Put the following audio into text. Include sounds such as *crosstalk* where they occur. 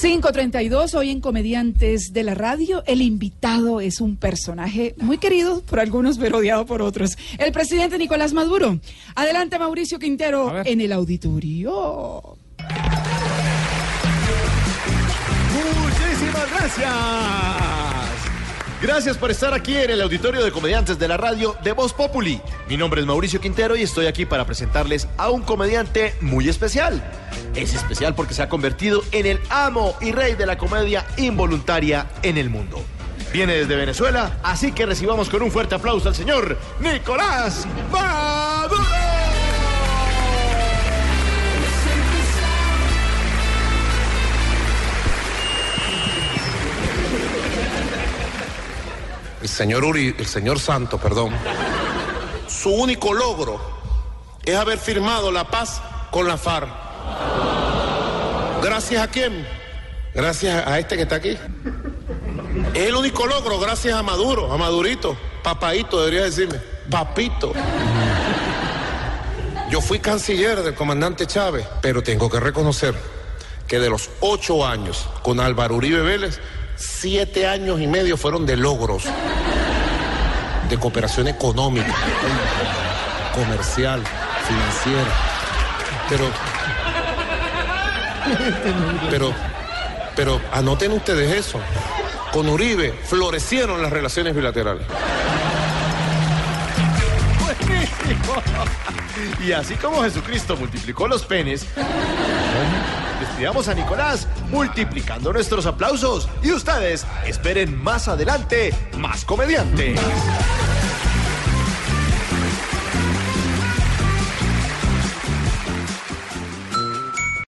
532, hoy en Comediantes de la Radio, el invitado es un personaje muy querido por algunos, pero odiado por otros. El presidente Nicolás Maduro. Adelante, Mauricio Quintero, en el auditorio. Muchísimas gracias. Gracias por estar aquí en el auditorio de comediantes de la radio de Voz Populi. Mi nombre es Mauricio Quintero y estoy aquí para presentarles a un comediante muy especial. Es especial porque se ha convertido en el amo y rey de la comedia involuntaria en el mundo. Viene desde Venezuela, así que recibamos con un fuerte aplauso al señor Nicolás Maduro. El señor Uri, el señor Santo, perdón, su único logro es haber firmado la paz con la FARC. ¿Gracias a quién? Gracias a este que está aquí. Es el único logro, gracias a Maduro, a Madurito, papaito, debería decirme, papito. Yo fui canciller del comandante Chávez, pero tengo que reconocer que de los ocho años con Álvaro Uribe Vélez, siete años y medio fueron de logros, de cooperación económica, comercial, financiera. Pero, pero, pero anoten ustedes eso. Con Uribe florecieron las relaciones bilaterales. Buenísimo. *laughs* Y así como Jesucristo multiplicó los penes, despidamos a Nicolás multiplicando nuestros aplausos. Y ustedes esperen más adelante más comediante.